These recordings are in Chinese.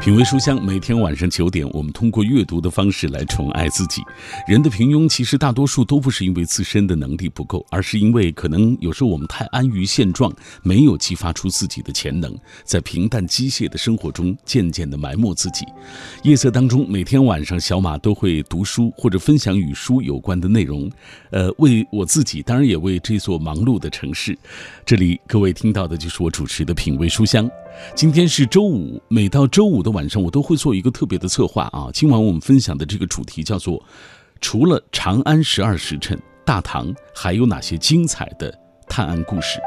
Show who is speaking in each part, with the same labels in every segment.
Speaker 1: 品味书香，每天晚上九点，我们通过阅读的方式来宠爱自己。人的平庸，其实大多数都不是因为自身的能力不够，而是因为可能有时候我们太安于现状，没有激发出自己的潜能，在平淡机械的生活中渐渐的埋没自己。夜色当中，每天晚上小马都会读书或者分享与书有关的内容，呃，为我自己，当然也为这座忙碌的城市。这里各位听到的就是我主持的品味书香。今天是周五，每到周五的晚上，我都会做一个特别的策划啊。今晚我们分享的这个主题叫做“除了长安十二时辰，大唐还有哪些精彩的探案故事”。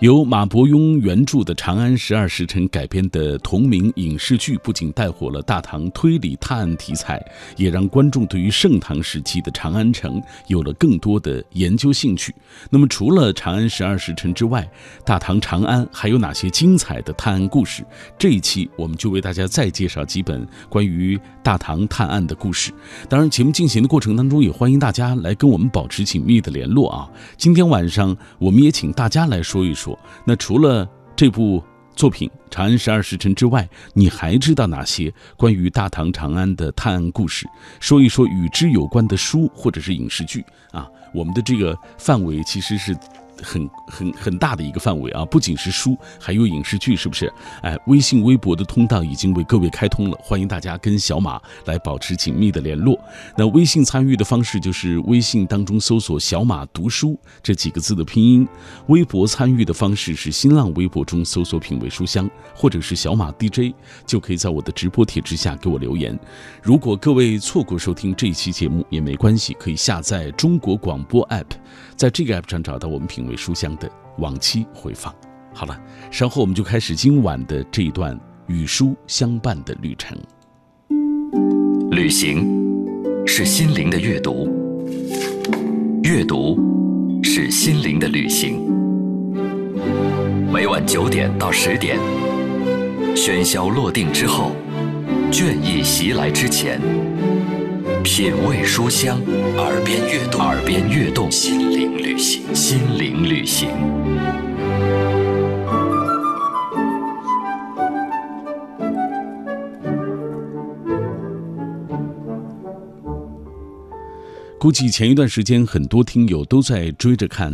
Speaker 1: 由马伯庸原著的《长安十二时辰》改编的同名影视剧，不仅带火了大唐推理探案题材，也让观众对于盛唐时期的长安城有了更多的研究兴趣。那么，除了《长安十二时辰》之外，大唐长安还有哪些精彩的探案故事？这一期我们就为大家再介绍几本关于大唐探案的故事。当然，节目进行的过程当中，也欢迎大家来跟我们保持紧密的联络啊。今天晚上，我们也请大家来说一说。那除了这部作品《长安十二时辰》之外，你还知道哪些关于大唐长安的探案故事？说一说与之有关的书或者是影视剧啊。我们的这个范围其实是。很很很大的一个范围啊，不仅是书，还有影视剧，是不是？哎，微信、微博的通道已经为各位开通了，欢迎大家跟小马来保持紧密的联络。那微信参与的方式就是微信当中搜索“小马读书”这几个字的拼音；微博参与的方式是新浪微博中搜索“品味书香”或者是“小马 DJ”，就可以在我的直播帖之下给我留言。如果各位错过收听这一期节目也没关系，可以下载中国广播 app。在这个 app 上找到我们品为书香的往期回放。好了，稍后我们就开始今晚的这一段与书相伴的旅程。
Speaker 2: 旅行是心灵的阅读，阅读是心灵的旅行。每晚九点到十点，喧嚣落定之后，倦意袭来之前。品味书香，耳边悦动，耳边悦动，心灵旅行，心灵旅行。
Speaker 1: 估计前一段时间，很多听友都在追着看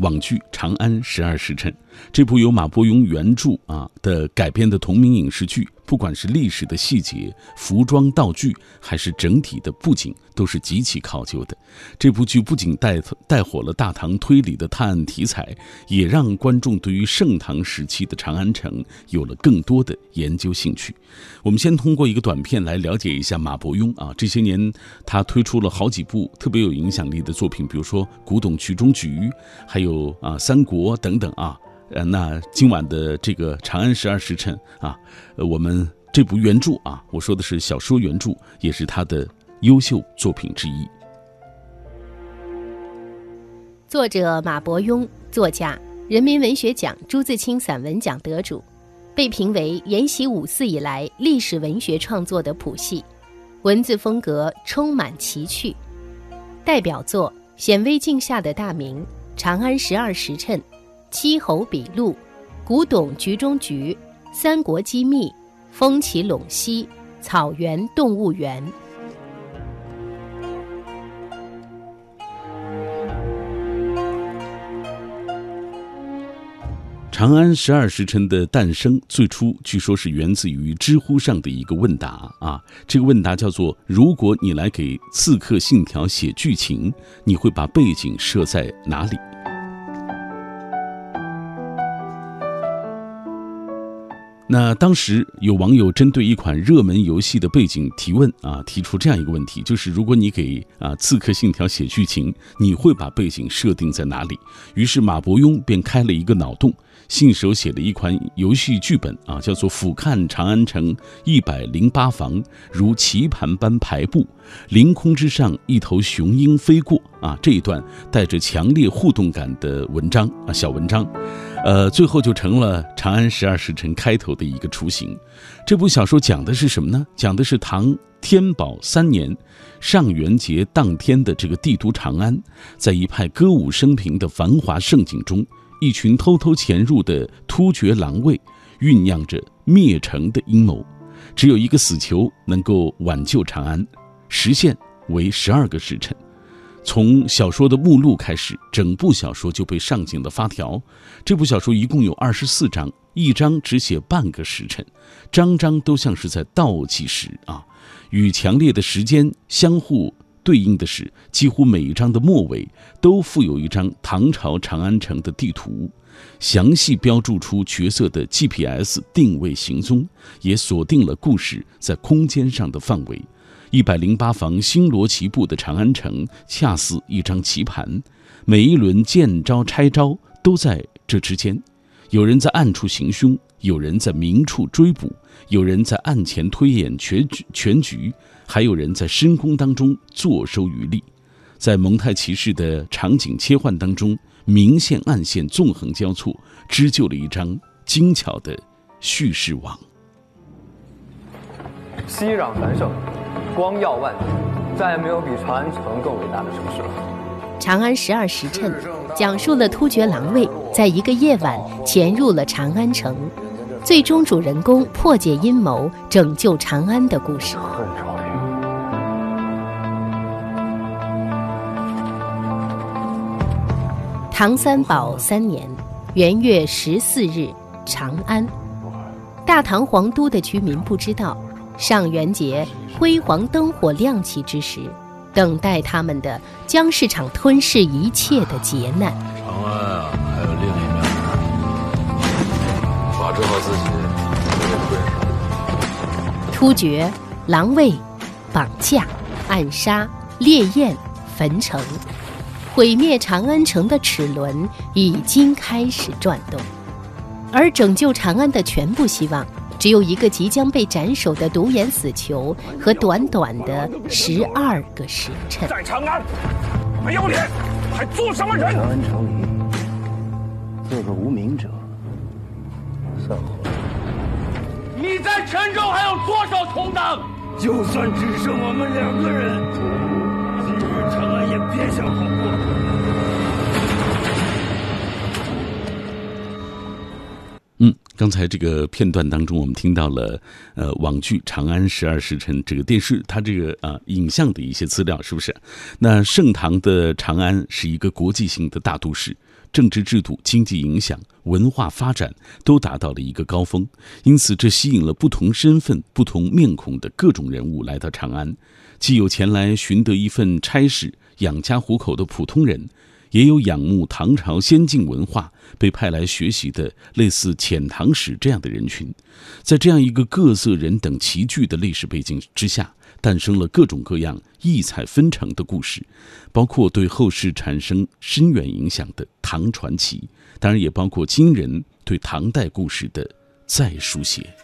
Speaker 1: 网剧《长安十二时辰》，这部由马伯庸原著啊的改编的同名影视剧。不管是历史的细节、服装道具，还是整体的布景，都是极其考究的。这部剧不仅带带火了大唐推理的探案题材，也让观众对于盛唐时期的长安城有了更多的研究兴趣。我们先通过一个短片来了解一下马伯庸啊，这些年他推出了好几部特别有影响力的作品，比如说《古董局中局》，还有啊《三国》等等啊。呃，那今晚的这个《长安十二时辰》啊，呃，我们这部原著啊，我说的是小说原著，也是他的优秀作品之一。
Speaker 3: 作者马伯庸，作家，人民文学奖朱自清散文奖得主，被评为延禧五四以来历史文学创作的谱系，文字风格充满奇趣。代表作《显微镜下的大明》《长安十二时辰》。七侯笔录，古董局中局，三国机密，风起陇西，草原动物园。
Speaker 1: 长安十二时辰的诞生，最初据说是源自于知乎上的一个问答啊。这个问答叫做：如果你来给《刺客信条》写剧情，你会把背景设在哪里？那当时有网友针对一款热门游戏的背景提问啊，提出这样一个问题，就是如果你给啊《刺客信条》写剧情，你会把背景设定在哪里？于是马伯庸便开了一个脑洞，信手写了一款游戏剧本啊，叫做“俯瞰长安城一百零八房，如棋盘般排布，凌空之上一头雄鹰飞过”啊这一段带着强烈互动感的文章啊小文章。呃，最后就成了《长安十二时辰》开头的一个雏形。这部小说讲的是什么呢？讲的是唐天宝三年上元节当天的这个帝都长安，在一派歌舞升平的繁华盛景中，一群偷偷潜入的突厥狼卫，酝酿着灭城的阴谋。只有一个死囚能够挽救长安，时限为十二个时辰。从小说的目录开始，整部小说就被上紧了发条。这部小说一共有二十四章，一章只写半个时辰，章章都像是在倒计时啊。与强烈的时间相互对应的是，几乎每一章的末尾都附有一张唐朝长安城的地图，详细标注出角色的 GPS 定位行踪，也锁定了故事在空间上的范围。一百零八房星罗棋布的长安城，恰似一张棋盘，每一轮见招拆招都在这之间。有人在暗处行凶，有人在明处追捕，有人在暗前推演全局全局，还有人在深宫当中坐收渔利。在蒙太奇式的场景切换当中，明线暗线纵横交错，织就了一张精巧的叙事网。
Speaker 4: 熙攘繁盛。光耀万里，再也没有比长安城更伟大的城市了。
Speaker 3: 《长安十二时辰》讲述了突厥狼卫在一个夜晚潜入了长安城，最终主人公破解阴谋、拯救长安的故事。唐三宝三年元月十四日，长安，大唐皇都的居民不知道。上元节，辉煌灯火亮起之时，等待他们的将是场吞噬一切的劫难。
Speaker 5: 长安啊，还有另一面，把持好自己。
Speaker 3: 突厥、狼卫、绑架、暗杀、烈焰、焚城，毁灭长安城的齿轮已经开始转动，而拯救长安的全部希望。只有一个即将被斩首的独眼死囚和短短的十二个时辰。
Speaker 6: 在长安，没有脸，还做什么人？
Speaker 7: 长安城里做个无名者，算了？
Speaker 6: 你在泉州还有多少同党？就算只剩我们两个人，今日长安也别想好过。
Speaker 1: 刚才这个片段当中，我们听到了呃网剧《长安十二时辰》这个电视它这个啊影像的一些资料，是不是？那盛唐的长安是一个国际性的大都市，政治制度、经济影响、文化发展都达到了一个高峰，因此这吸引了不同身份、不同面孔的各种人物来到长安，既有前来寻得一份差事、养家糊口的普通人。也有仰慕唐朝先进文化被派来学习的类似遣唐使这样的人群，在这样一个各色人等齐聚的历史背景之下，诞生了各种各样异彩纷呈的故事，包括对后世产生深远影响的唐传奇，当然也包括今人对唐代故事的再书写。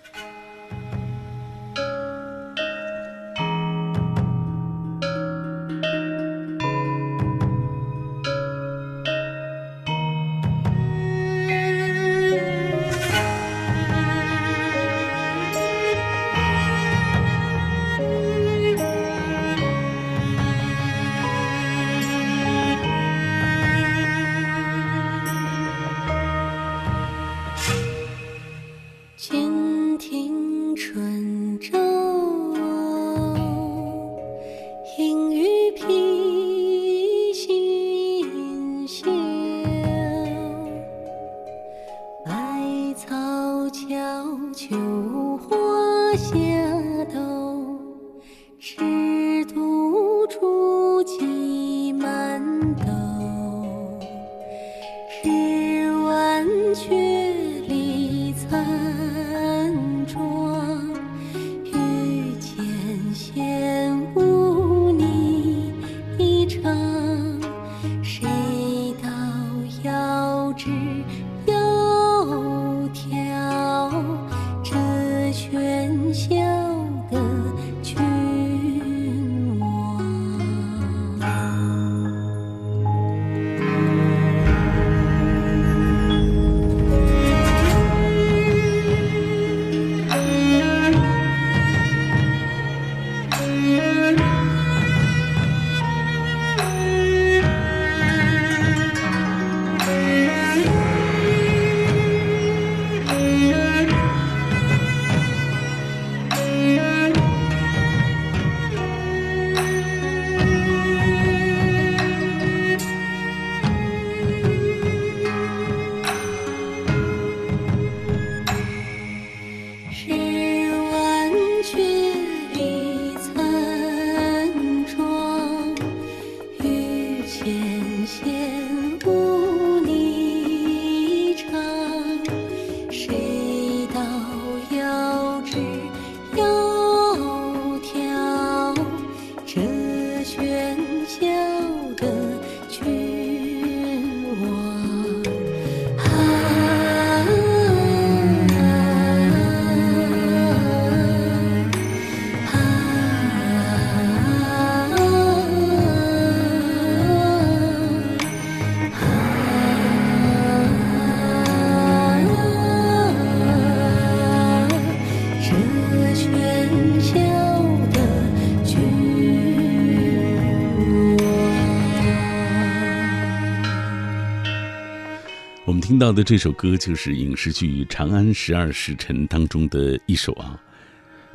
Speaker 1: 听到的这首歌就是影视剧《长安十二时辰》当中的一首啊。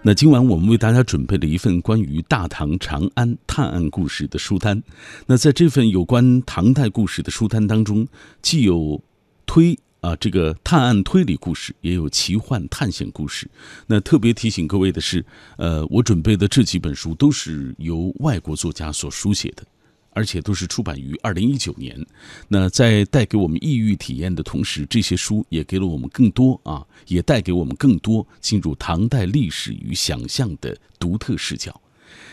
Speaker 1: 那今晚我们为大家准备了一份关于大唐长安探案故事的书单。那在这份有关唐代故事的书单当中，既有推啊这个探案推理故事，也有奇幻探险故事。那特别提醒各位的是，呃，我准备的这几本书都是由外国作家所书写的。而且都是出版于二零一九年。那在带给我们异域体验的同时，这些书也给了我们更多啊，也带给我们更多进入唐代历史与想象的独特视角。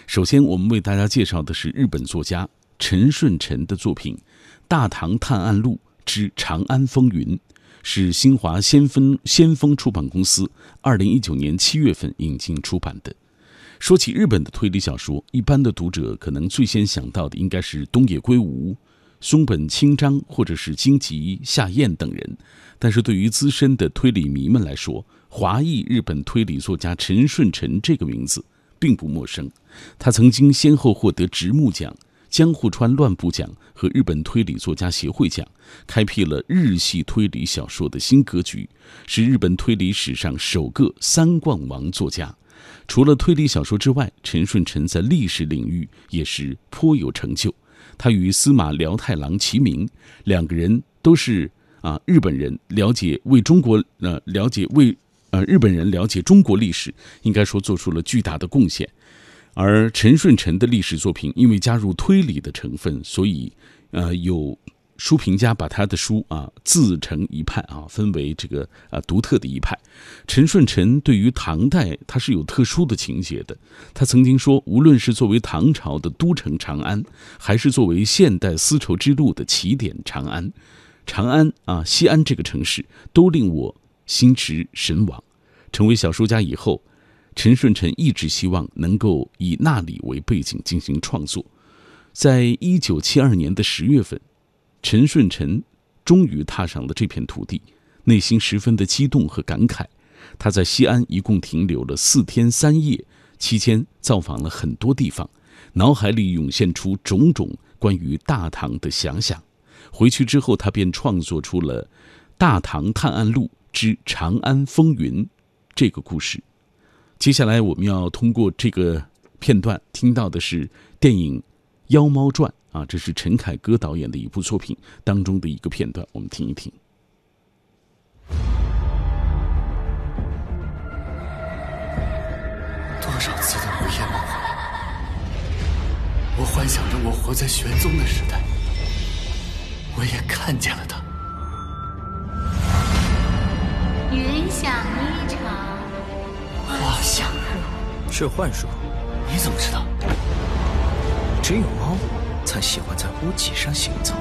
Speaker 1: 首先，我们为大家介绍的是日本作家陈顺臣的作品《大唐探案录之长安风云》，是新华先锋先锋出版公司二零一九年七月份引进出版的。说起日本的推理小说，一般的读者可能最先想到的应该是东野圭吾、松本清张或者是金吉夏彦等人。但是对于资深的推理迷们来说，华裔日本推理作家陈顺臣这个名字并不陌生。他曾经先后获得直木奖、江户川乱步奖和日本推理作家协会奖，开辟了日系推理小说的新格局，是日本推理史上首个三冠王作家。除了推理小说之外，陈顺臣在历史领域也是颇有成就。他与司马辽太郎齐名，两个人都是啊日本人，了解为中国呃了解为呃日本人了解中国历史，应该说做出了巨大的贡献。而陈顺臣的历史作品因为加入推理的成分，所以呃有。书评家把他的书啊自成一派啊，分为这个啊独特的一派。陈顺臣对于唐代他是有特殊的情节的。他曾经说，无论是作为唐朝的都城长安，还是作为现代丝绸之路的起点长安，长安啊西安这个城市都令我心驰神往。成为小说家以后，陈顺臣一直希望能够以那里为背景进行创作。在一九七二年的十月份。陈顺臣终于踏上了这片土地，内心十分的激动和感慨。他在西安一共停留了四天三夜，期间造访了很多地方，脑海里涌现出种种关于大唐的想想。回去之后，他便创作出了《大唐探案录之长安风云》这个故事。接下来，我们要通过这个片段听到的是电影《妖猫传》。啊，这是陈凯歌导演的一部作品当中的一个片段，我们听一听。
Speaker 8: 多少次的午夜梦回，我幻想着我活在玄宗的时代，我也看见了他。
Speaker 9: 云想衣裳
Speaker 8: 花想
Speaker 10: 肉，是幻术。
Speaker 8: 你怎么知道？
Speaker 10: 只有猫。才喜欢在屋脊上行走。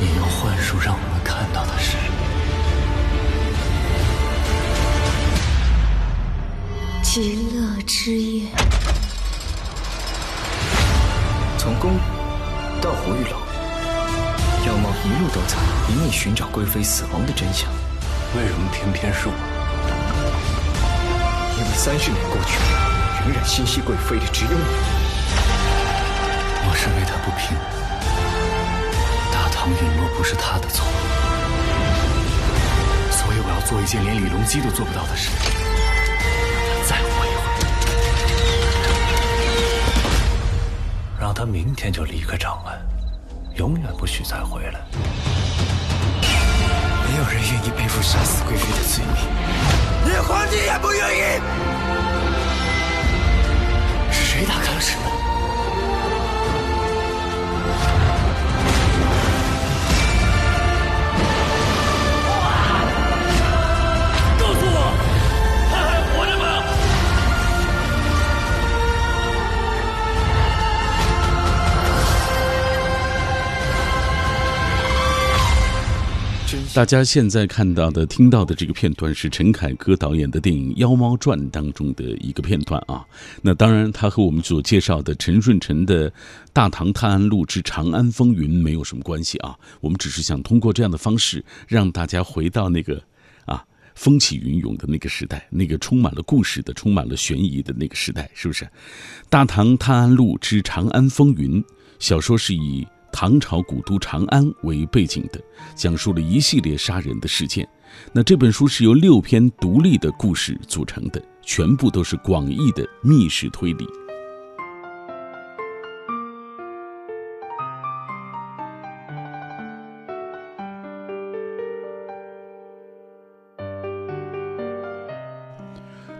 Speaker 8: 你用幻术让我们看到的是
Speaker 9: 极乐之夜。
Speaker 10: 从宫到胡玉楼，妖猫一路都在隐秘寻找贵妃死亡的真相。
Speaker 8: 为什么偏偏是我？
Speaker 10: 因为三十年过去了。仍然心系贵妃的只有你。
Speaker 8: 我是为他不平，大唐陨落不是他的错，所以我要做一件连李隆基都做不到的事，让他再活一会，让他明天就离开长安，永远不许再回来。
Speaker 10: 没有人愿意背负杀死贵妃的罪名，
Speaker 6: 连皇帝也不愿意。
Speaker 10: 谁打开了石门？
Speaker 1: 大家现在看到的、听到的这个片段是陈凯歌导演的电影《妖猫传》当中的一个片段啊。那当然，它和我们所介绍的陈顺成的《大唐探案录之长安风云》没有什么关系啊。我们只是想通过这样的方式，让大家回到那个啊风起云涌的那个时代，那个充满了故事的、充满了悬疑的那个时代，是不是？《大唐探案录之长安风云》小说是以。唐朝古都长安为背景的，讲述了一系列杀人的事件。那这本书是由六篇独立的故事组成的，全部都是广义的密室推理。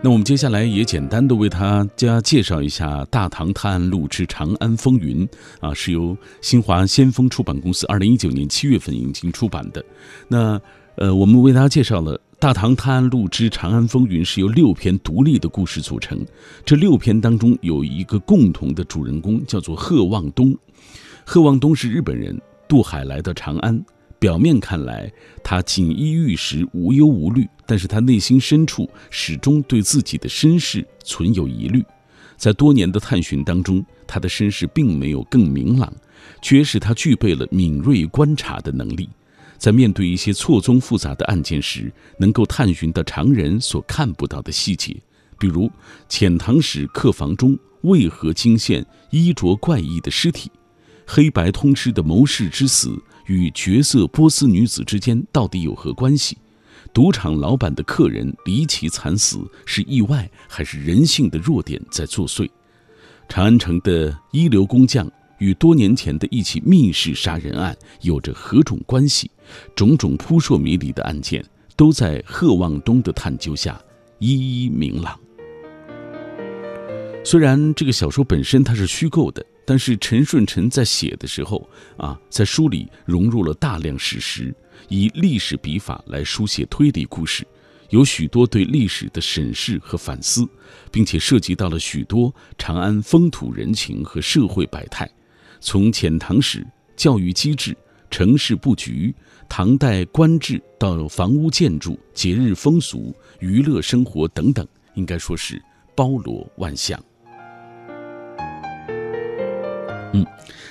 Speaker 1: 那我们接下来也简单的为大家介绍一下《大唐探案录之长安风云》啊，是由新华先锋出版公司二零一九年七月份引进出版的。那呃，我们为大家介绍了《大唐探案录之长安风云》是由六篇独立的故事组成。这六篇当中有一个共同的主人公，叫做贺望东。贺望东是日本人，渡海来到长安。表面看来，他锦衣玉食，无忧无虑，但是他内心深处始终对自己的身世存有疑虑。在多年的探寻当中，他的身世并没有更明朗，却使他具备了敏锐观察的能力。在面对一些错综复杂的案件时，能够探寻到常人所看不到的细节，比如遣唐使客房中为何惊现衣着怪异的尸体，黑白通吃的谋士之死。与绝色波斯女子之间到底有何关系？赌场老板的客人离奇惨死是意外还是人性的弱点在作祟？长安城的一流工匠与多年前的一起密室杀人案有着何种关系？种种扑朔迷离的案件都在贺望东的探究下一一明朗。虽然这个小说本身它是虚构的。但是陈顺成在写的时候啊，在书里融入了大量史实，以历史笔法来书写推理故事，有许多对历史的审视和反思，并且涉及到了许多长安风土人情和社会百态，从遣唐使、教育机制、城市布局、唐代官制到房屋建筑、节日风俗、娱乐生活等等，应该说是包罗万象。嗯，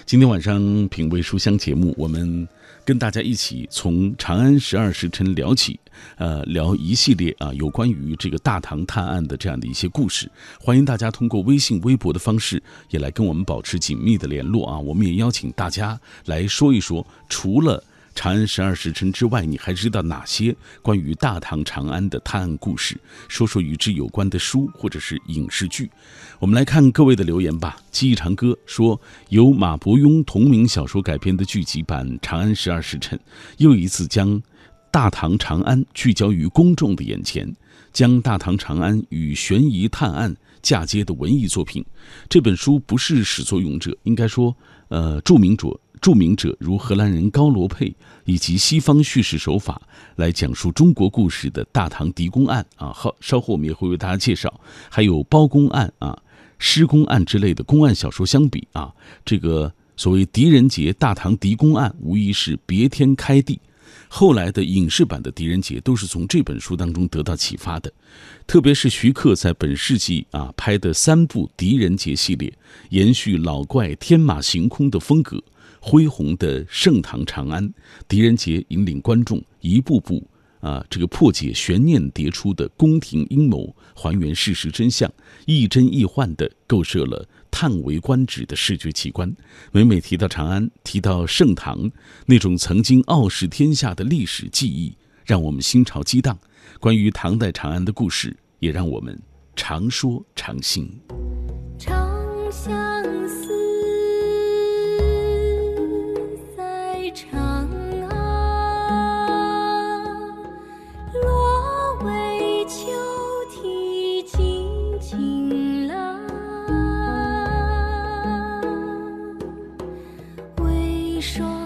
Speaker 1: 今天晚上品味书香节目，我们跟大家一起从长安十二时辰聊起，呃，聊一系列啊有关于这个大唐探案的这样的一些故事。欢迎大家通过微信、微博的方式也来跟我们保持紧密的联络啊。我们也邀请大家来说一说，除了。长安十二时辰之外，你还知道哪些关于大唐长安的探案故事？说说与之有关的书或者是影视剧。我们来看各位的留言吧。记忆长歌说，由马伯庸同名小说改编的剧集版《长安十二时辰》，又一次将大唐长安聚焦于公众的眼前，将大唐长安与悬疑探案嫁接的文艺作品。这本书不是始作俑者，应该说，呃，著名者。著名者如荷兰人高罗佩，以及西方叙事手法来讲述中国故事的《大唐狄公案》啊，好，稍后我们也会为大家介绍。还有包公案啊、施公案之类的公案小说相比啊，这个所谓狄仁杰《大唐狄公案》无疑是别天开地。后来的影视版的狄仁杰都是从这本书当中得到启发的，特别是徐克在本世纪啊拍的三部狄仁杰系列，延续老怪天马行空的风格。恢宏的盛唐长安，狄仁杰引领观众一步步啊，这个破解悬念迭出的宫廷阴谋，还原事实真相，亦真亦幻地构设了叹为观止的视觉奇观。每每提到长安，提到盛唐那种曾经傲视天下的历史记忆，让我们心潮激荡。关于唐代长安的故事，也让我们常说常新。
Speaker 9: 长相长安，落帷秋啼，静静阑，微霜。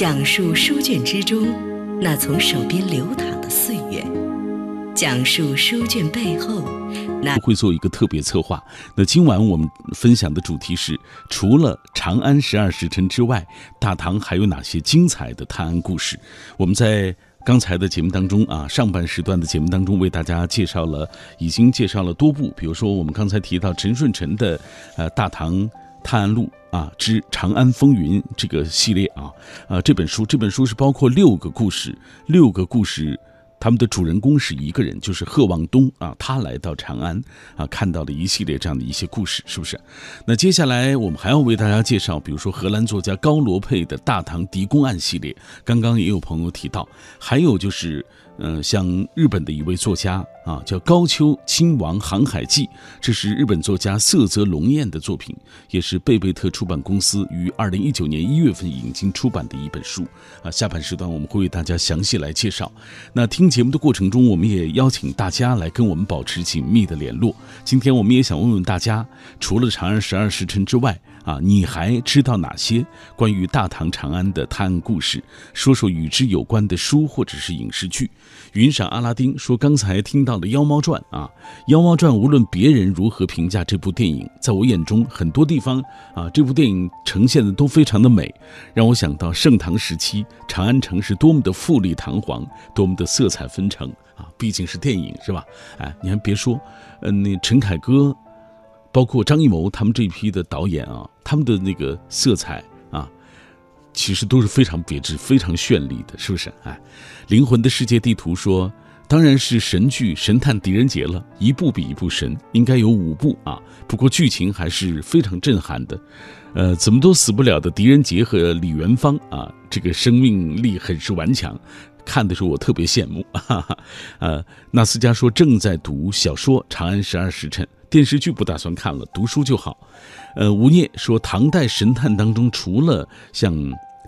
Speaker 11: 讲述书卷之中那从手边流淌的岁月，讲述书卷背后那
Speaker 1: 会做一个特别策划。那今晚我们分享的主题是：除了《长安十二时辰》之外，大唐还有哪些精彩的探案故事？我们在。刚才的节目当中啊，上半时段的节目当中为大家介绍了，已经介绍了多部，比如说我们刚才提到陈顺成的呃《大唐探案录》啊之《长安风云》这个系列啊，啊这本书这本书是包括六个故事，六个故事。他们的主人公是一个人，就是贺望东啊。他来到长安啊，看到了一系列这样的一些故事，是不是？那接下来我们还要为大家介绍，比如说荷兰作家高罗佩的《大唐狄公案》系列。刚刚也有朋友提到，还有就是。嗯，像日本的一位作家啊，叫高秋亲王航海记，这是日本作家色泽龙彦的作品，也是贝贝特出版公司于二零一九年一月份引进出版的一本书啊。下半时段我们会为大家详细来介绍。那听节目的过程中，我们也邀请大家来跟我们保持紧密的联络。今天我们也想问问大家，除了《长安十二时辰》之外，啊，你还知道哪些关于大唐长安的探案故事？说说与之有关的书或者是影视剧。云闪阿拉丁说，刚才听到的《妖猫传》啊，《妖猫传》无论别人如何评价这部电影，在我眼中很多地方啊，这部电影呈现的都非常的美，让我想到盛唐时期长安城是多么的富丽堂皇，多么的色彩纷呈啊！毕竟是电影是吧？哎，你还别说，嗯，那陈凯歌。包括张艺谋他们这一批的导演啊，他们的那个色彩啊，其实都是非常别致、非常绚丽的，是不是？哎，灵魂的世界地图说，当然是神剧《神探狄仁杰》了，一部比一部神，应该有五部啊。不过剧情还是非常震撼的，呃，怎么都死不了的狄仁杰和李元芳啊，这个生命力很是顽强，看的时候我特别羡慕。哈哈，呃，纳斯加说正在读小说《长安十二时辰》。电视剧不打算看了，读书就好。呃，吴聂说，唐代神探当中，除了像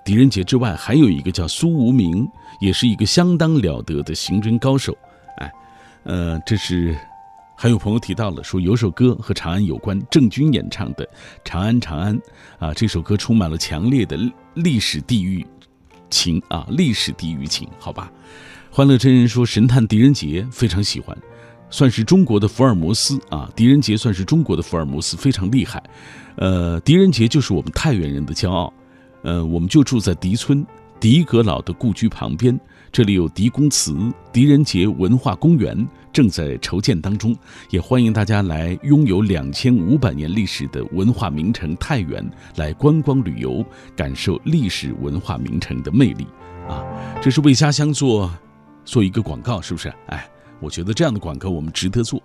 Speaker 1: 狄仁杰之外，还有一个叫苏无名，也是一个相当了得的刑侦高手。哎，呃，这是还有朋友提到了，说有首歌和长安有关，郑钧演唱的《长安长安》啊，这首歌充满了强烈的历史地域情啊，历史地域情，好吧。欢乐真人说，神探狄仁杰非常喜欢。算是中国的福尔摩斯啊，狄仁杰算是中国的福尔摩斯，非常厉害。呃，狄仁杰就是我们太原人的骄傲。呃，我们就住在狄村狄阁老的故居旁边，这里有狄公祠、狄仁杰文化公园正在筹建当中，也欢迎大家来拥有两千五百年历史的文化名城太原来观光旅游，感受历史文化名城的魅力啊！这是为家乡做做一个广告，是不是？哎。我觉得这样的广告我们值得做。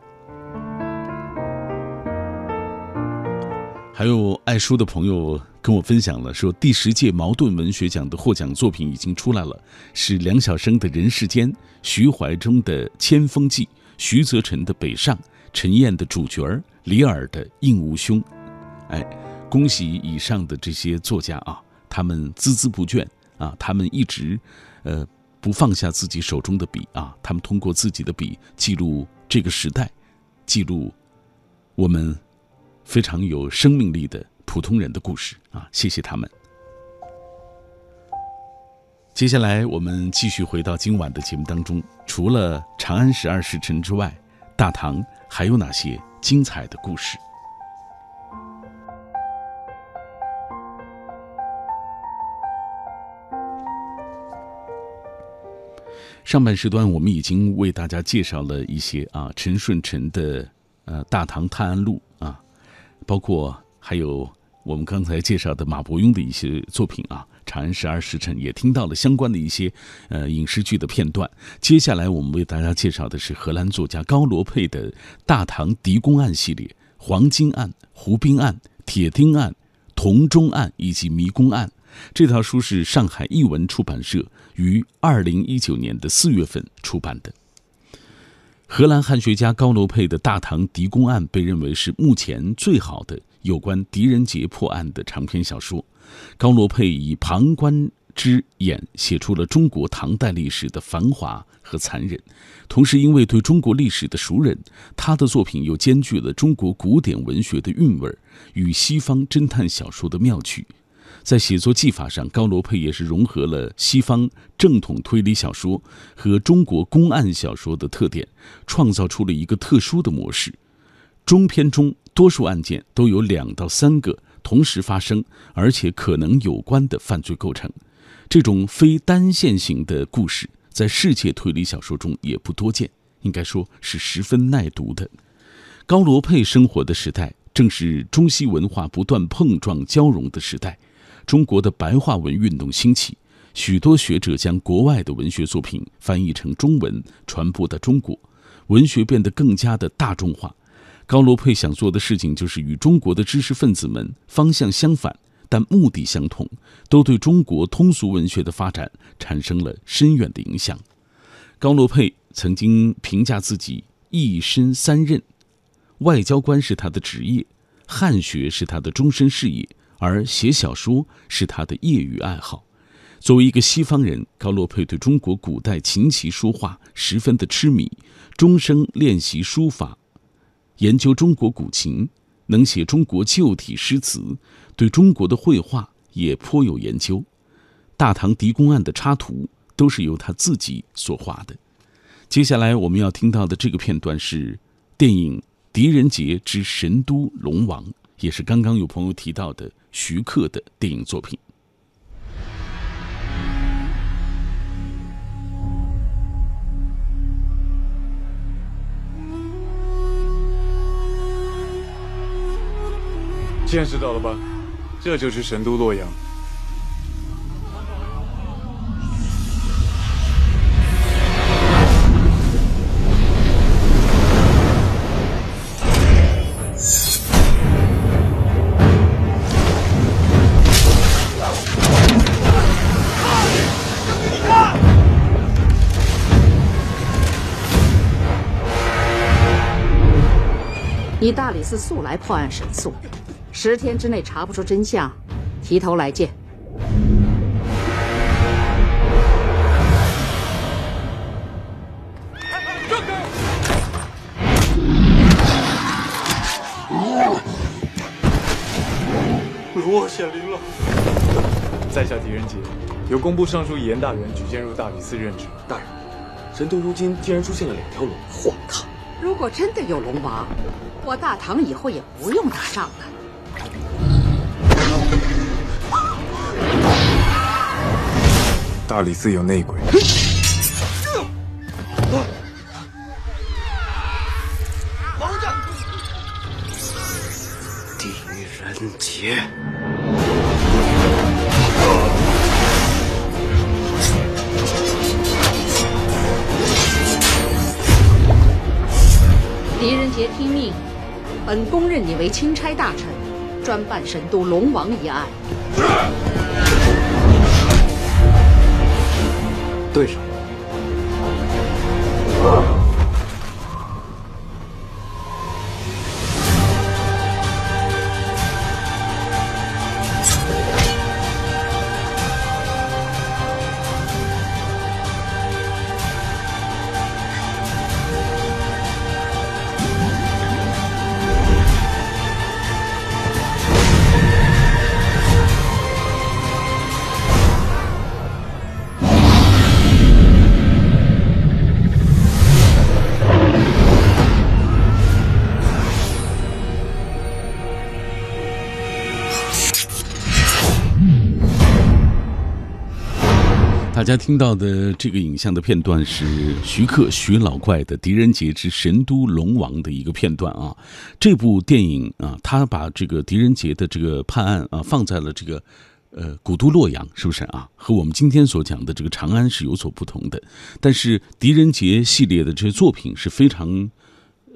Speaker 1: 还有爱书的朋友跟我分享了，说第十届茅盾文学奖的获奖作品已经出来了，是梁晓声的《人世间》，徐怀中的《千峰记》，徐则臣的《北上》，陈燕的主角，李耳的《应无兄》。哎，恭喜以上的这些作家啊，他们孜孜不倦啊，他们一直，呃。不放下自己手中的笔啊！他们通过自己的笔记录这个时代，记录我们非常有生命力的普通人的故事啊！谢谢他们。接下来我们继续回到今晚的节目当中，除了《长安十二时辰》之外，大唐还有哪些精彩的故事？上半时段我们已经为大家介绍了一些啊，陈顺成的呃《大唐探案录》啊，包括还有我们刚才介绍的马伯庸的一些作品啊，《长安十二时辰》也听到了相关的一些呃影视剧的片段。接下来我们为大家介绍的是荷兰作家高罗佩的《大唐狄公案》系列，《黄金案》《胡兵案》《铁钉案》《铜钟案》以及《迷宫案》。这套书是上海译文出版社于二零一九年的四月份出版的。荷兰汉学家高罗佩的《大唐狄公案》被认为是目前最好的有关狄仁杰破案的长篇小说。高罗佩以旁观之眼写出了中国唐代历史的繁华和残忍，同时因为对中国历史的熟稔，他的作品又兼具了中国古典文学的韵味与西方侦探小说的妙趣。在写作技法上，高罗佩也是融合了西方正统推理小说和中国公案小说的特点，创造出了一个特殊的模式。中篇中多数案件都有两到三个同时发生，而且可能有关的犯罪构成。这种非单线型的故事，在世界推理小说中也不多见，应该说是十分耐读的。高罗佩生活的时代。正是中西文化不断碰撞交融的时代，中国的白话文运动兴起，许多学者将国外的文学作品翻译成中文，传播到中国，文学变得更加的大众化。高罗佩想做的事情就是与中国的知识分子们方向相反，但目的相同，都对中国通俗文学的发展产生了深远的影响。高罗佩曾经评价自己一身三任。外交官是他的职业，汉学是他的终身事业，而写小说是他的业余爱好。作为一个西方人，高洛佩对中国古代琴棋书画十分的痴迷，终生练习书法，研究中国古琴，能写中国旧体诗词，对中国的绘画也颇有研究。大唐狄公案的插图都是由他自己所画的。接下来我们要听到的这个片段是电影。狄仁杰之神都龙王，也是刚刚有朋友提到的徐克的电影作品。
Speaker 5: 见识到了吧？这就是神都洛阳。
Speaker 12: 你大理寺素来破案神速，十天之内查不出真相，提头来见。
Speaker 5: 龙王显灵了！在下狄仁杰，由工部尚书严大人举荐入大理寺任职。
Speaker 13: 大人，神都如今竟然出现了两条龙！
Speaker 12: 荒唐！如果真的有龙王，我大唐以后也不用打仗了。
Speaker 5: 大理寺有内鬼。
Speaker 13: 狄仁杰，
Speaker 12: 听命，本宫认你为钦差大臣，专办神都龙王一案。
Speaker 13: 是。对手。
Speaker 1: 大家听到的这个影像的片段是徐克徐老怪的《狄仁杰之神都龙王》的一个片段啊。这部电影啊，他把这个狄仁杰的这个判案啊放在了这个呃古都洛阳，是不是啊？和我们今天所讲的这个长安是有所不同的。但是狄仁杰系列的这些作品是非常，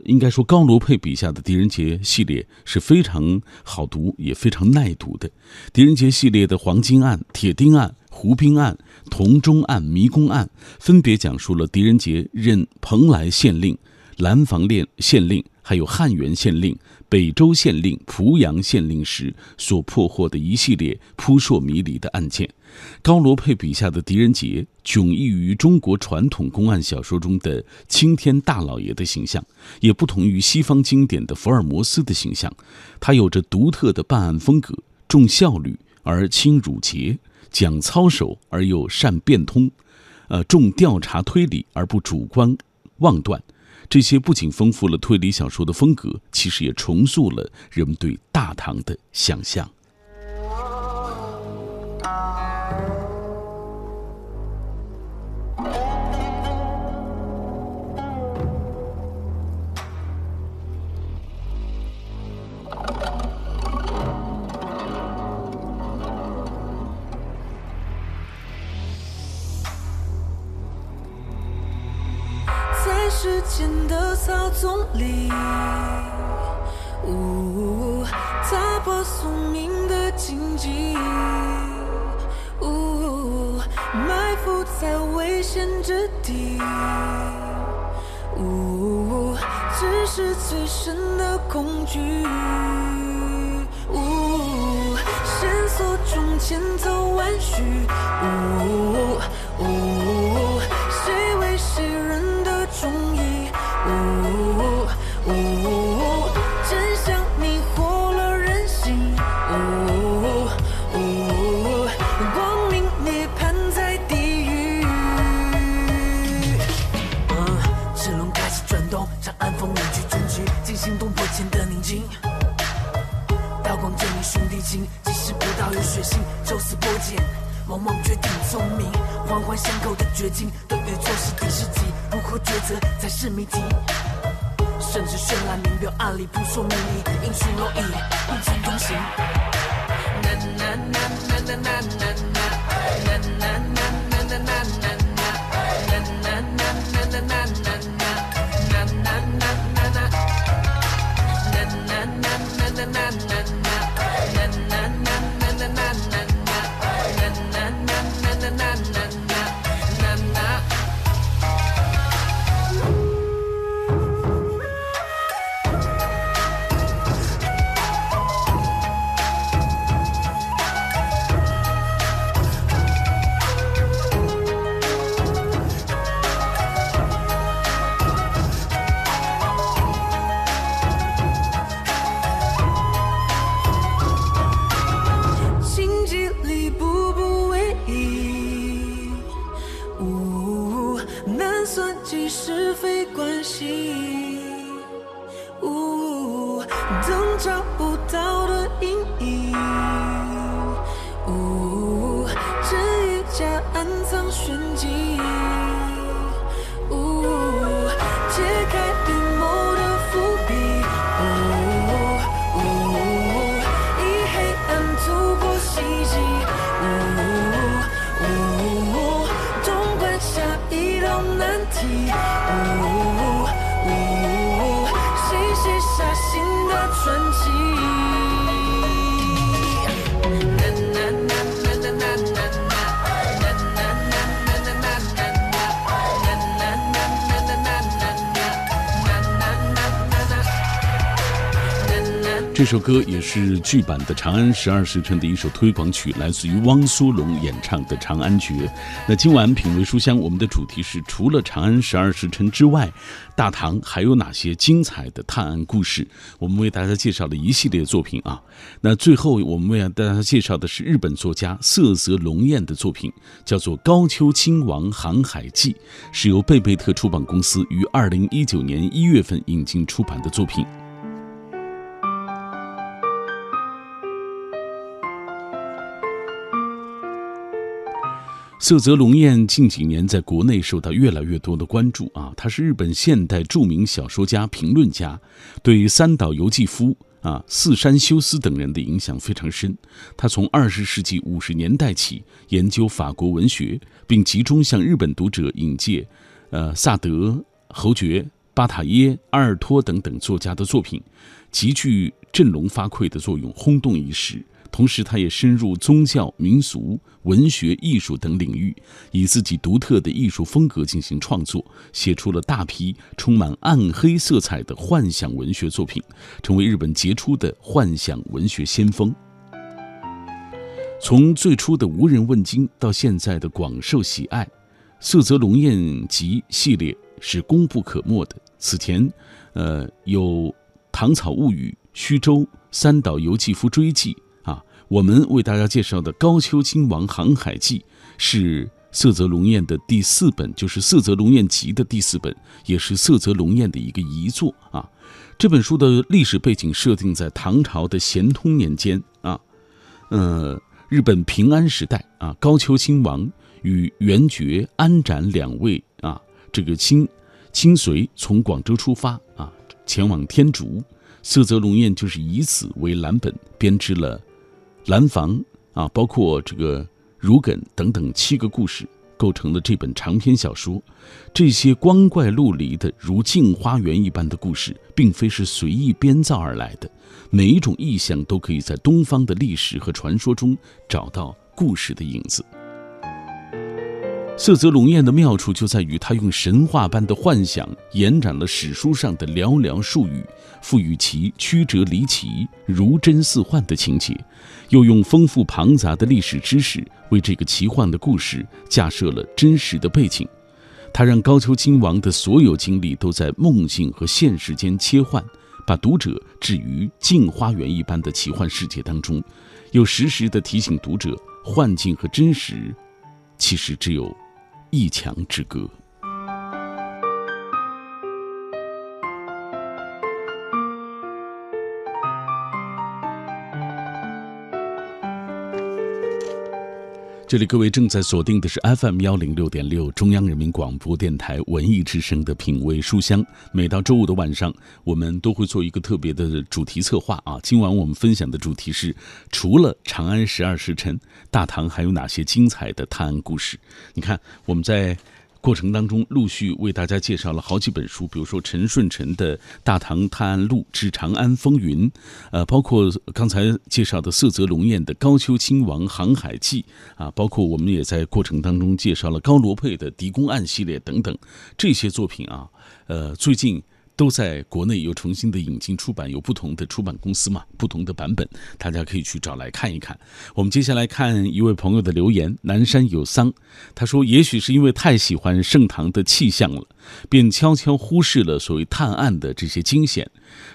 Speaker 1: 应该说高罗佩笔下的狄仁杰系列是非常好读，也非常耐读的。狄仁杰系列的黄金案、铁钉案。胡兵案、同中案、迷宫案，分别讲述了狄仁杰任蓬莱县令、蓝房县县令，还有汉源县令、北周县令、濮阳县令时所破获的一系列扑朔迷离的案件。高罗佩笔下的狄仁杰，迥异于中国传统公案小说中的青天大老爷的形象，也不同于西方经典的福尔摩斯的形象。他有着独特的办案风格，重效率。而轻辱节，讲操守而又善变通，呃，重调查推理而不主观妄断。这些不仅丰富了推理小说的风格，其实也重塑了人们对大唐的想象。
Speaker 14: 丛里，呜，踏破宿命的荆棘，呜，埋伏在危险之地，呜，只是最深的恐惧，呜，线索中千头万绪，呜，呜，
Speaker 15: 聪明。环环相扣的绝境，对与错是敌是己，如何抉择才是谜题。甚至绚烂名表，暗里扑朔迷离，英雄蝼蚁并肩同行。
Speaker 1: 这首歌也是剧版的《长安十二时辰》的一首推广曲，来自于汪苏泷演唱的《长安诀》。那今晚品味书香，我们的主题是除了《长安十二时辰》之外，大唐还有哪些精彩的探案故事？我们为大家介绍了一系列作品啊。那最后我们为大家介绍的是日本作家色泽龙彦的作品，叫做《高丘亲王航海记》，是由贝贝特出版公司于二零一九年一月份引进出版的作品。色泽龙彦近几年在国内受到越来越多的关注啊，他是日本现代著名小说家、评论家，对三岛由纪夫、啊四山修斯等人的影响非常深。他从二十世纪五十年代起研究法国文学，并集中向日本读者引介，呃萨德、侯爵、巴塔耶、阿尔托等等作家的作品，极具振聋发聩的作用，轰动一时。同时，他也深入宗教、民俗、文学、艺术等领域，以自己独特的艺术风格进行创作，写出了大批充满暗黑色彩的幻想文学作品，成为日本杰出的幻想文学先锋。从最初的无人问津到现在的广受喜爱，《色泽龙彦集》系列是功不可没的。此前，呃，有《唐草物语》《虚舟》《三岛由纪夫追记》。我们为大家介绍的《高丘亲王航海记》是色泽龙彦的第四本，就是《色泽龙彦集》的第四本，也是色泽龙彦的一个遗作啊。这本书的历史背景设定在唐朝的咸通年间啊，呃，日本平安时代啊，高丘亲王与元觉、安展两位啊，这个亲亲随从广州出发啊，前往天竺。色泽龙彦就是以此为蓝本编织了《蓝房》啊，包括这个《如梗》等等七个故事，构成了这本长篇小说。这些光怪陆离的如《镜花缘》一般的故事，并非是随意编造而来的，每一种意象都可以在东方的历史和传说中找到故事的影子。色泽龙艳的妙处就在于，他用神话般的幻想延展了史书上的寥寥数语，赋予其曲折离奇、如真似幻的情节，又用丰富庞杂的历史知识为这个奇幻的故事架设了真实的背景。他让高丘亲王的所有经历都在梦境和现实间切换，把读者置于镜花缘一般的奇幻世界当中，又时时地提醒读者，幻境和真实其实只有。一墙之隔。这里各位正在锁定的是 FM 幺零六点六中央人民广播电台文艺之声的品味书香。每到周五的晚上，我们都会做一个特别的主题策划啊。今晚我们分享的主题是：除了长安十二时辰，大唐还有哪些精彩的探案故事？你看，我们在。过程当中，陆续为大家介绍了好几本书，比如说陈顺臣的《大唐探案录之长安风云》，呃，包括刚才介绍的色泽龙彦的《高丘亲王航海记》，啊，包括我们也在过程当中介绍了高罗佩的《狄公案》系列等等这些作品啊，呃，最近。都在国内又重新的引进出版，有不同的出版公司嘛，不同的版本，大家可以去找来看一看。我们接下来看一位朋友的留言，南山有桑，他说：“也许是因为太喜欢盛唐的气象了，便悄悄忽视了所谓探案的这些惊险。”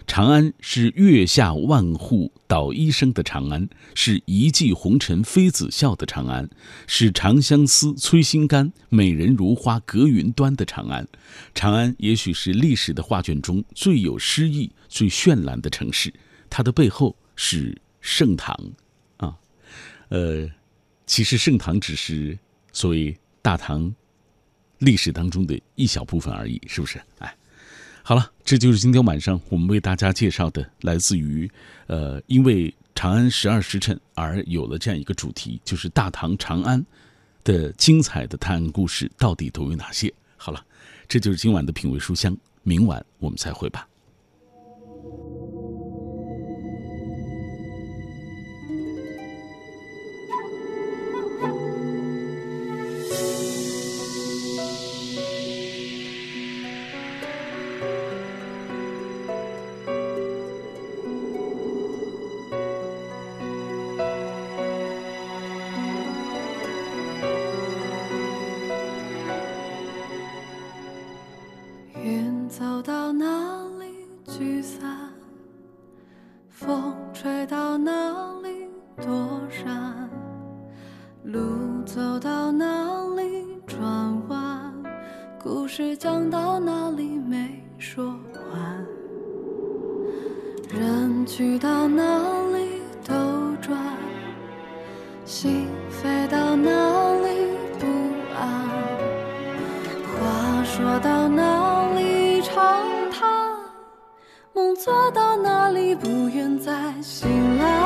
Speaker 1: 长安是月下万户捣衣声的长安，是一骑红尘妃子笑的长安，是长相思催心肝、美人如花隔云端的长安。长安也许是历史的画卷中最有诗意、最绚烂的城市，它的背后是盛唐，啊，呃，其实盛唐只是所谓大唐历史当中的一小部分而已，是不是？哎。好了，这就是今天晚上我们为大家介绍的，来自于，呃，因为长安十二时辰而有了这样一个主题，就是大唐长安的精彩的探案故事到底都有哪些？好了，这就是今晚的品味书香，明晚我们再会吧。
Speaker 14: 坐到哪里，不愿再醒来。